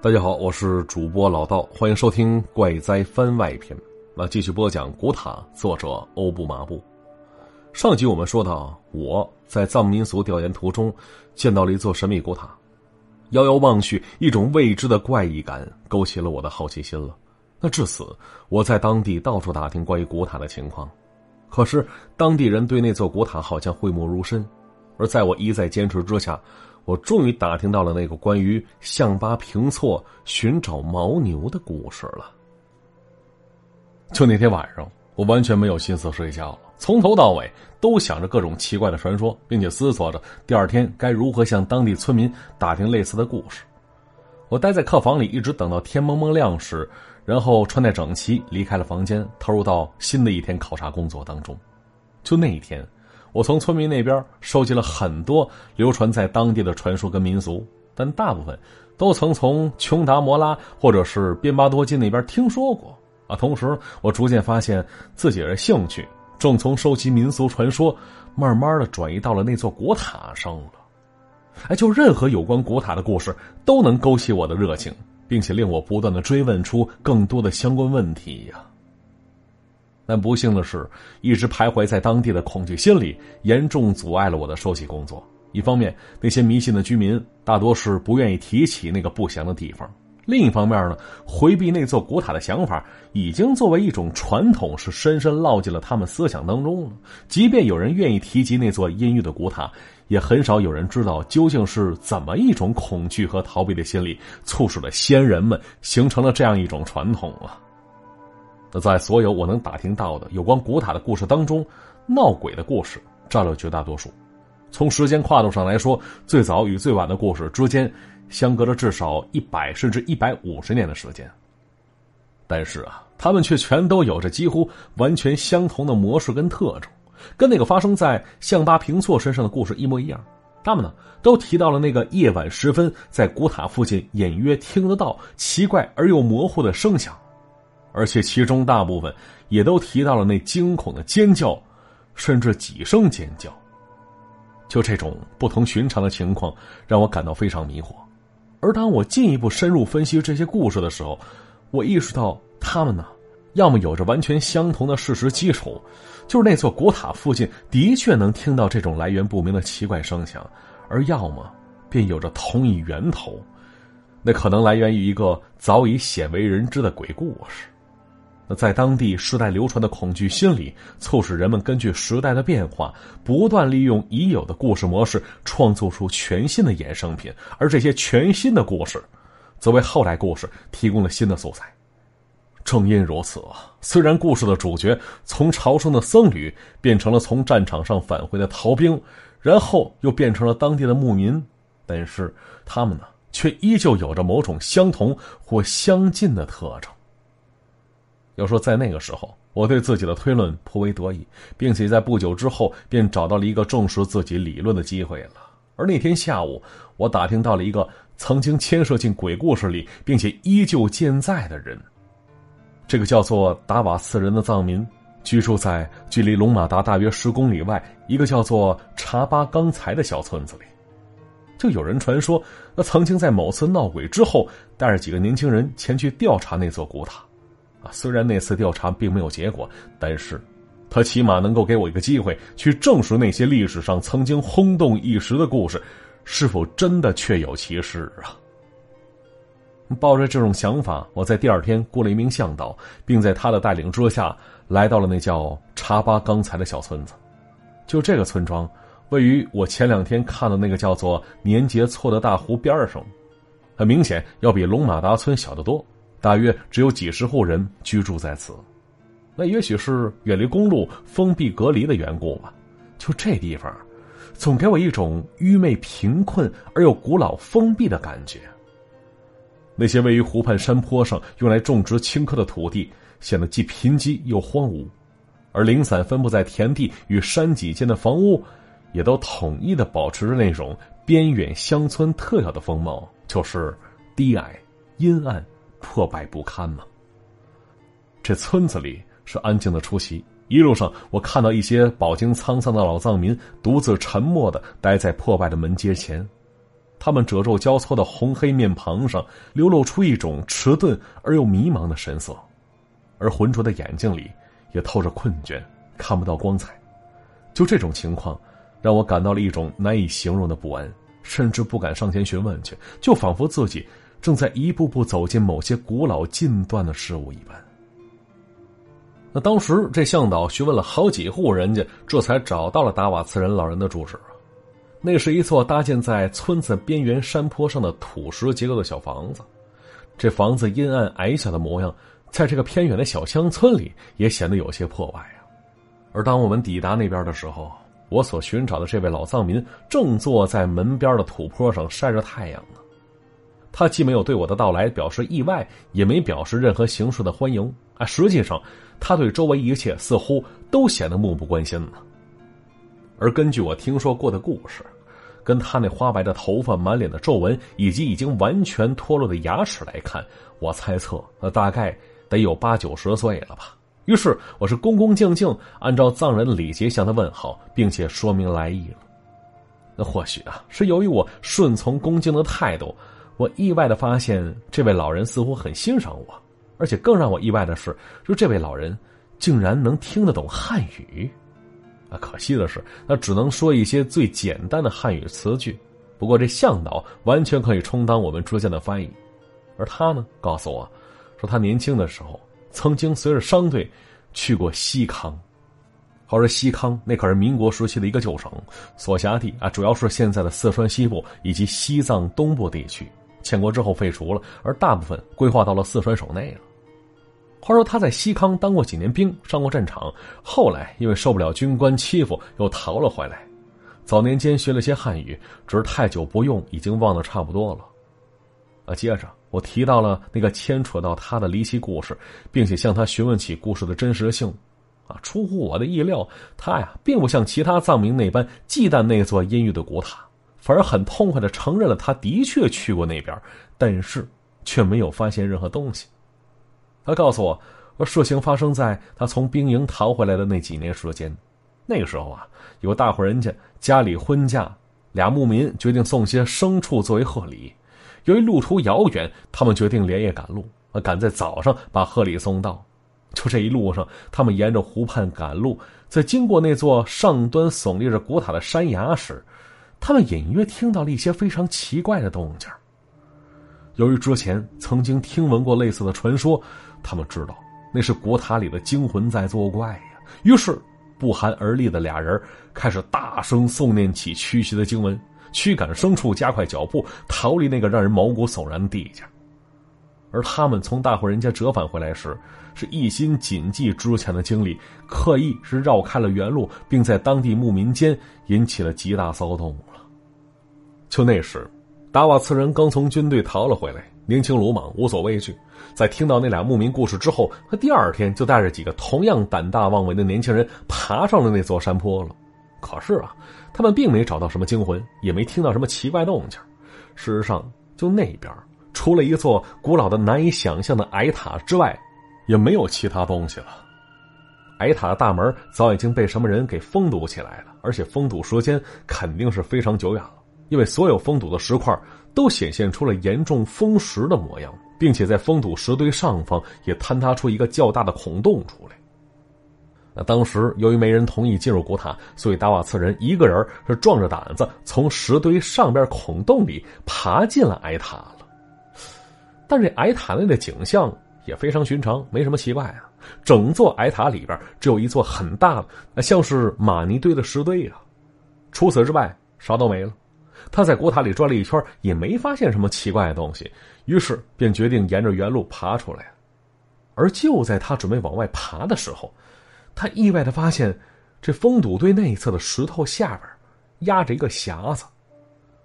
大家好，我是主播老道，欢迎收听《怪哉番外篇》。那继续播讲《古塔》，作者欧布麻布。上集我们说到，我在藏民俗调研途中见到了一座神秘古塔，遥遥望去，一种未知的怪异感勾起了我的好奇心了。那至此，我在当地到处打听关于古塔的情况，可是当地人对那座古塔好像讳莫如深。而在我一再坚持之下，我终于打听到了那个关于象巴平措寻找牦牛的故事了。就那天晚上，我完全没有心思睡觉了，从头到尾都想着各种奇怪的传说，并且思索着第二天该如何向当地村民打听类似的故事。我待在客房里，一直等到天蒙蒙亮时，然后穿戴整齐离开了房间，投入到新的一天考察工作当中。就那一天。我从村民那边收集了很多流传在当地的传说跟民俗，但大部分都曾从琼达摩拉或者是边巴多金那边听说过啊。同时，我逐渐发现自己的兴趣正从收集民俗传说，慢慢的转移到了那座古塔上了。哎，就任何有关古塔的故事都能勾起我的热情，并且令我不断的追问出更多的相关问题呀。但不幸的是，一直徘徊在当地的恐惧心理严重阻碍了我的收集工作。一方面，那些迷信的居民大多是不愿意提起那个不祥的地方；另一方面呢，回避那座古塔的想法已经作为一种传统，是深深烙进了他们思想当中了。即便有人愿意提及那座阴郁的古塔，也很少有人知道究竟是怎么一种恐惧和逃避的心理，促使了先人们形成了这样一种传统啊。那在所有我能打听到的有关古塔的故事当中，闹鬼的故事占了绝大多数。从时间跨度上来说，最早与最晚的故事之间相隔着至少一百甚至一百五十年的时间。但是啊，他们却全都有着几乎完全相同的模式跟特征，跟那个发生在象巴平措身上的故事一模一样。他们呢，都提到了那个夜晚时分在古塔附近隐约听得到奇怪而又模糊的声响。而且其中大部分也都提到了那惊恐的尖叫，甚至几声尖叫。就这种不同寻常的情况，让我感到非常迷惑。而当我进一步深入分析这些故事的时候，我意识到他们呢，要么有着完全相同的事实基础，就是那座古塔附近的确能听到这种来源不明的奇怪声响，而要么便有着同一源头，那可能来源于一个早已鲜为人知的鬼故事。那在当地世代流传的恐惧心理，促使人们根据时代的变化，不断利用已有的故事模式，创作出全新的衍生品。而这些全新的故事，则为后来故事提供了新的素材。正因如此，虽然故事的主角从朝圣的僧侣变成了从战场上返回的逃兵，然后又变成了当地的牧民，但是他们呢，却依旧有着某种相同或相近的特征。要说在那个时候，我对自己的推论颇为得意，并且在不久之后便找到了一个证实自己理论的机会了。而那天下午，我打听到了一个曾经牵涉进鬼故事里，并且依旧健在的人。这个叫做达瓦斯人的藏民，居住在距离龙马达大约十公里外一个叫做查巴刚才的小村子里。就有人传说，他曾经在某次闹鬼之后，带着几个年轻人前去调查那座古塔。啊，虽然那次调查并没有结果，但是，他起码能够给我一个机会，去证实那些历史上曾经轰动一时的故事，是否真的确有其事啊？抱着这种想法，我在第二天雇了一名向导，并在他的带领之下，来到了那叫查巴刚才的小村子。就这个村庄，位于我前两天看的那个叫做年节错的大湖边上，很明显要比龙马达村小得多。大约只有几十户人居住在此，那也许是远离公路、封闭隔离的缘故吧。就这地方，总给我一种愚昧、贫困而又古老、封闭的感觉。那些位于湖畔山坡上用来种植青稞的土地，显得既贫瘠又荒芜；而零散分布在田地与山脊间的房屋，也都统一的保持着那种边远乡村特有的风貌，就是低矮、阴暗。破败不堪吗？这村子里是安静的出席。一路上，我看到一些饱经沧桑的老藏民独自沉默的待在破败的门阶前，他们褶皱交错的红黑面庞上流露出一种迟钝而又迷茫的神色，而浑浊的眼睛里也透着困倦，看不到光彩。就这种情况，让我感到了一种难以形容的不安，甚至不敢上前询问去，就仿佛自己正在一步步走进某些古老禁断的事物一般。那当时这向导询问了好几户人家，这才找到了达瓦茨人老人的住址。那是一座搭建在村子边缘山坡上的土石结构的小房子，这房子阴暗矮小的模样，在这个偏远的小乡村里也显得有些破败啊。而当我们抵达那边的时候，我所寻找的这位老藏民正坐在门边的土坡上晒着太阳呢。他既没有对我的到来表示意外，也没表示任何形式的欢迎啊。实际上，他对周围一切似乎都显得漠不关心呢。而根据我听说过的故事，跟他那花白的头发、满脸的皱纹以及已经完全脱落的牙齿来看，我猜测那大概得有八九十岁了吧。于是，我是恭恭敬敬按照藏人礼节向他问好，并且说明来意了。那或许啊，是由于我顺从恭敬的态度，我意外的发现这位老人似乎很欣赏我，而且更让我意外的是，就这位老人竟然能听得懂汉语。啊，可惜的是，他只能说一些最简单的汉语词句。不过，这向导完全可以充当我们之间的翻译。而他呢，告诉我，说他年轻的时候曾经随着商队去过西康。好，这西康那可是民国时期的一个旧省，所辖地啊，主要是现在的四川西部以及西藏东部地区。建国之后废除了，而大部分规划到了四川省内了。话说他在西康当过几年兵，上过战场，后来因为受不了军官欺负，又逃了回来。早年间学了些汉语，只是太久不用，已经忘得差不多了。啊，接着我提到了那个牵扯到他的离奇故事，并且向他询问起故事的真实性。啊，出乎我的意料，他呀并不像其他藏民那般忌惮那座阴郁的古塔，反而很痛快的承认了他的确去过那边，但是却没有发现任何东西。他告诉我，事情发生在他从兵营逃回来的那几年时间。那个时候啊，有大户人家家里婚嫁，俩牧民决定送些牲畜作为贺礼。由于路途遥远，他们决定连夜赶路，赶在早上把贺礼送到。就这一路上，他们沿着湖畔赶路，在经过那座上端耸立着古塔的山崖时，他们隐约听到了一些非常奇怪的动静。由于之前曾经听闻过类似的传说。他们知道那是古塔里的精魂在作怪呀，于是不寒而栗的俩人开始大声诵念起驱邪的经文，驱赶牲畜，加快脚步逃离那个让人毛骨悚然的地界。而他们从大户人家折返回来时，是一心谨记之前的经历，刻意是绕开了原路，并在当地牧民间引起了极大骚动了。就那时，达瓦次人刚从军队逃了回来。年轻鲁莽，无所畏惧。在听到那俩牧民故事之后，他第二天就带着几个同样胆大妄为的年轻人爬上了那座山坡了。可是啊，他们并没找到什么惊魂，也没听到什么奇怪动静。事实上，就那边除了一座古老的难以想象的矮塔之外，也没有其他东西了。矮塔的大门早已经被什么人给封堵起来了，而且封堵时间肯定是非常久远了，因为所有封堵的石块。都显现出了严重风蚀的模样，并且在封堵石堆上方也坍塌出一个较大的孔洞出来。那当时由于没人同意进入古塔，所以达瓦次人一个人是壮着胆子从石堆上边孔洞里爬进了矮塔了。但这矮塔内的景象也非常寻常，没什么奇怪啊。整座矮塔里边只有一座很大的，像是玛尼堆的石堆啊，除此之外啥都没了。他在古塔里转了一圈，也没发现什么奇怪的东西，于是便决定沿着原路爬出来。而就在他准备往外爬的时候，他意外的发现，这封堵堆内侧的石头下边压着一个匣子。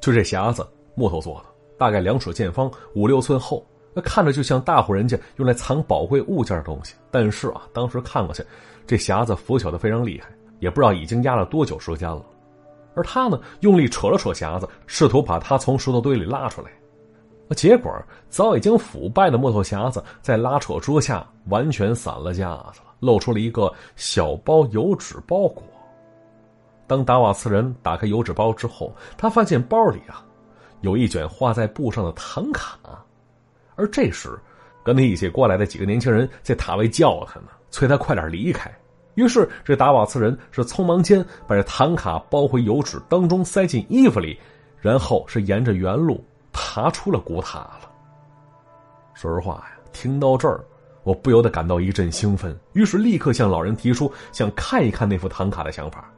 就这匣子，木头做的，大概两尺见方，五六寸厚，那看着就像大户人家用来藏宝贵物件的东西。但是啊，当时看过去，这匣子腐朽的非常厉害，也不知道已经压了多久时间了。而他呢，用力扯了扯匣子，试图把它从石头堆里拉出来。结果早已经腐败的木头匣子在拉扯之下完全散了架子了，露出了一个小包油纸包裹。当达瓦茨人打开油纸包之后，他发现包里啊，有一卷画在布上的唐卡，而这时，跟他一起过来的几个年轻人在塔位叫他呢，催他快点离开。于是，这达瓦茨人是匆忙间把这唐卡包回油纸当中，塞进衣服里，然后是沿着原路爬出了古塔了。说实话呀，听到这儿，我不由得感到一阵兴奋，于是立刻向老人提出想看一看那幅唐卡的想法。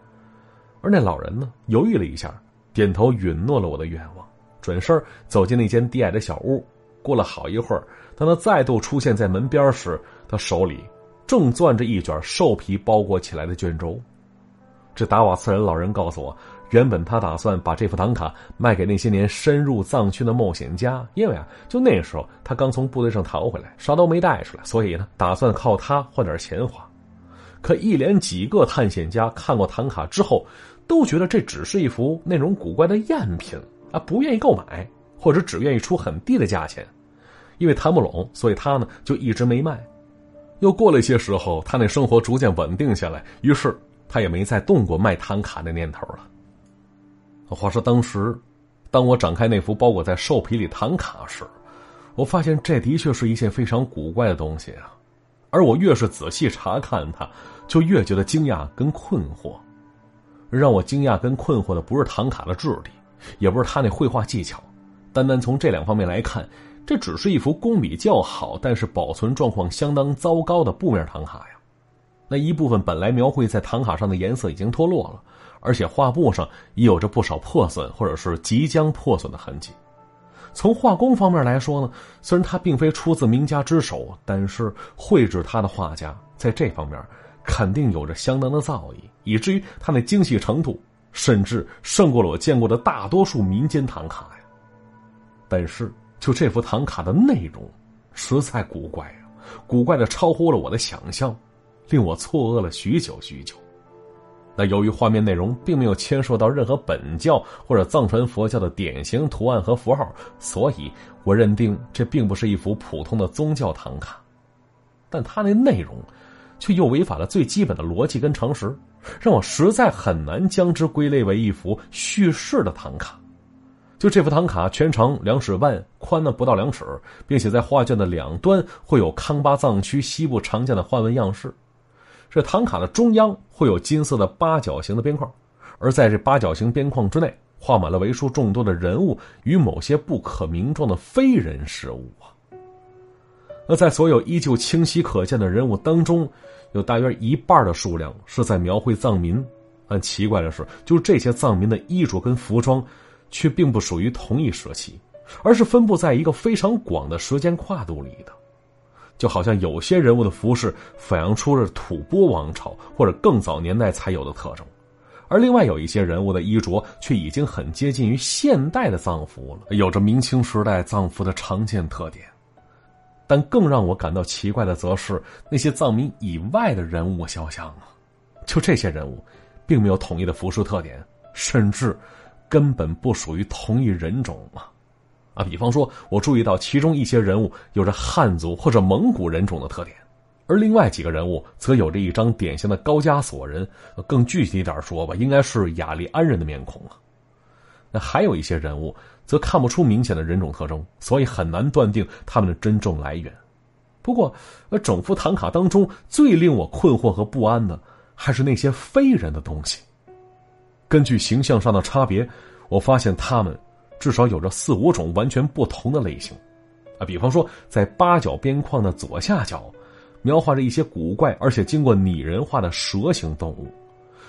而那老人呢，犹豫了一下，点头允诺了我的愿望，转身走进那间低矮的小屋。过了好一会儿，当他再度出现在门边时，他手里正攥着一卷兽皮包裹起来的卷轴。这达瓦茨人老人告诉我，原本他打算把这副唐卡卖给那些年深入藏区的冒险家，因为啊，就那时候他刚从部队上逃回来，啥都没带出来，所以呢，打算靠它换点钱花。可一连几个探险家看过唐卡之后，都觉得这只是一幅内容古怪的赝品啊，不愿意购买。或者只愿意出很低的价钱，因为谈不拢，所以他呢就一直没卖。又过了一些时候，他那生活逐渐稳定下来，于是他也没再动过卖唐卡的念头了。话说当时，当我展开那幅包裹在兽皮里唐卡时，我发现这的确是一件非常古怪的东西啊。而我越是仔细查看它，就越觉得惊讶跟困惑。让我惊讶跟困惑的不是唐卡的质地，也不是他那绘画技巧。单单从这两方面来看，这只是一幅工笔较好，但是保存状况相当糟糕的布面唐卡呀。那一部分本来描绘在唐卡上的颜色已经脱落了，而且画布上也有着不少破损或者是即将破损的痕迹。从画工方面来说呢，虽然它并非出自名家之手，但是绘制它的画家在这方面肯定有着相当的造诣，以至于它那精细程度甚至胜过了我见过的大多数民间唐卡呀。但是，就这幅唐卡的内容，实在古怪啊！古怪的超乎了我的想象，令我错愕了许久许久。那由于画面内容并没有牵涉到任何本教或者藏传佛教的典型图案和符号，所以我认定这并不是一幅普通的宗教唐卡。但它那内容，却又违反了最基本的逻辑跟常识，让我实在很难将之归类为一幅叙事的唐卡。就这幅唐卡，全长两尺半，宽呢不到两尺，并且在画卷的两端会有康巴藏区西部常见的花纹样式。这唐卡的中央会有金色的八角形的边框，而在这八角形边框之内，画满了为数众多的人物与某些不可名状的非人事物啊。那在所有依旧清晰可见的人物当中，有大约一半的数量是在描绘藏民。但奇怪的是，就这些藏民的衣着跟服装。却并不属于同一时期，而是分布在一个非常广的时间跨度里的，就好像有些人物的服饰反映出了吐蕃王朝或者更早年代才有的特征，而另外有一些人物的衣着却已经很接近于现代的藏服了，有着明清时代藏服的常见特点。但更让我感到奇怪的，则是那些藏民以外的人物肖像啊，就这些人物，并没有统一的服饰特点，甚至。根本不属于同一人种嘛，啊，比方说，我注意到其中一些人物有着汉族或者蒙古人种的特点，而另外几个人物则有着一张典型的高加索人，更具体一点说吧，应该是雅利安人的面孔啊。那还有一些人物则看不出明显的人种特征，所以很难断定他们的真正来源。不过，呃，整幅唐卡当中最令我困惑和不安的，还是那些非人的东西。根据形象上的差别，我发现他们至少有着四五种完全不同的类型，啊，比方说在八角边框的左下角，描画着一些古怪而且经过拟人化的蛇形动物，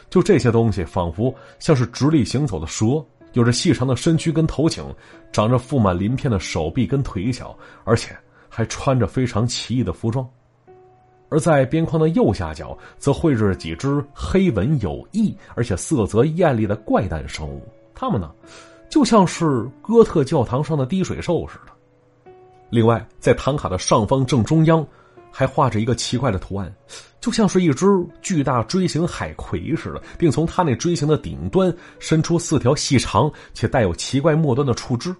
就这些东西仿佛像是直立行走的蛇，有着细长的身躯跟头颈，长着覆满鳞片的手臂跟腿脚，而且还穿着非常奇异的服装。而在边框的右下角，则绘制着几只黑纹有翼，而且色泽艳丽的怪诞生物。它们呢，就像是哥特教堂上的滴水兽似的。另外，在唐卡的上方正中央，还画着一个奇怪的图案，就像是一只巨大锥形海葵似的，并从它那锥形的顶端伸出四条细长且带有奇怪末端的触枝。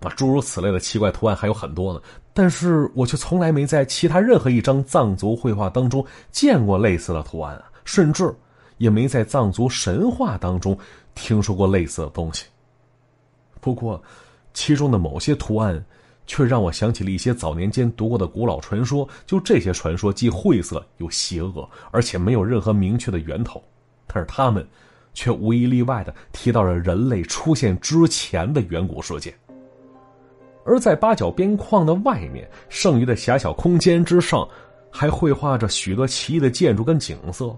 啊，诸如此类的奇怪图案还有很多呢，但是我却从来没在其他任何一张藏族绘画当中见过类似的图案，甚至也没在藏族神话当中听说过类似的东西。不过，其中的某些图案，却让我想起了一些早年间读过的古老传说。就这些传说既晦涩又邪恶，而且没有任何明确的源头，但是他们，却无一例外的提到了人类出现之前的远古世界。而在八角边框的外面，剩余的狭小空间之上，还绘画着许多奇异的建筑跟景色。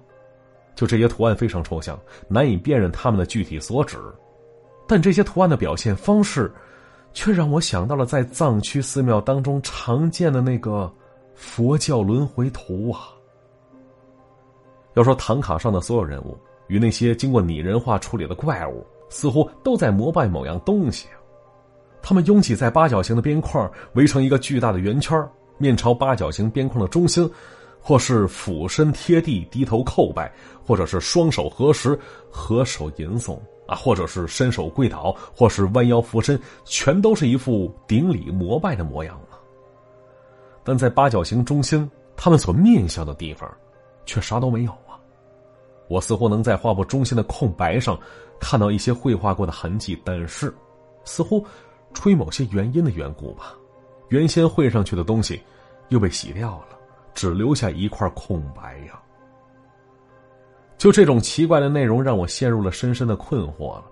就这些图案非常抽象，难以辨认它们的具体所指。但这些图案的表现方式，却让我想到了在藏区寺庙当中常见的那个佛教轮回图啊。要说唐卡上的所有人物与那些经过拟人化处理的怪物，似乎都在膜拜某样东西。他们拥挤在八角形的边框，围成一个巨大的圆圈，面朝八角形边框的中心，或是俯身贴地低头叩拜，或者是双手合十合手吟诵啊，或者是伸手跪倒，或是弯腰俯身，全都是一副顶礼膜拜的模样啊。但在八角形中心，他们所面向的地方，却啥都没有啊。我似乎能在画布中心的空白上看到一些绘画过的痕迹，但是，似乎。出于某些原因的缘故吧，原先绘上去的东西又被洗掉了，只留下一块空白呀。就这种奇怪的内容让我陷入了深深的困惑了。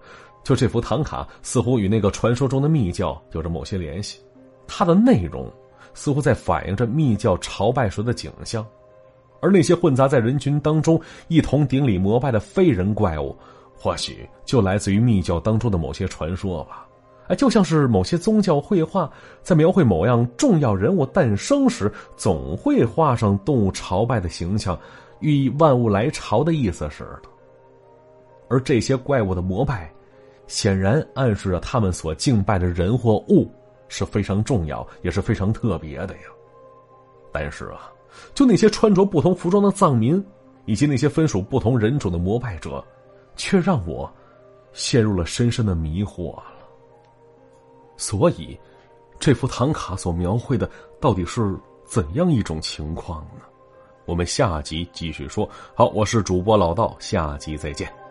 就这幅唐卡似乎与那个传说中的密教有着某些联系，它的内容似乎在反映着密教朝拜时的景象，而那些混杂在人群当中一同顶礼膜拜的非人怪物，或许就来自于密教当中的某些传说吧。就像是某些宗教绘画在描绘某样重要人物诞生时，总会画上动物朝拜的形象，寓意万物来朝的意思似的。而这些怪物的膜拜，显然暗示着他们所敬拜的人或物是非常重要，也是非常特别的呀。但是啊，就那些穿着不同服装的藏民，以及那些分属不同人种的膜拜者，却让我陷入了深深的迷惑啊。所以，这幅唐卡所描绘的到底是怎样一种情况呢？我们下集继续说。好，我是主播老道，下集再见。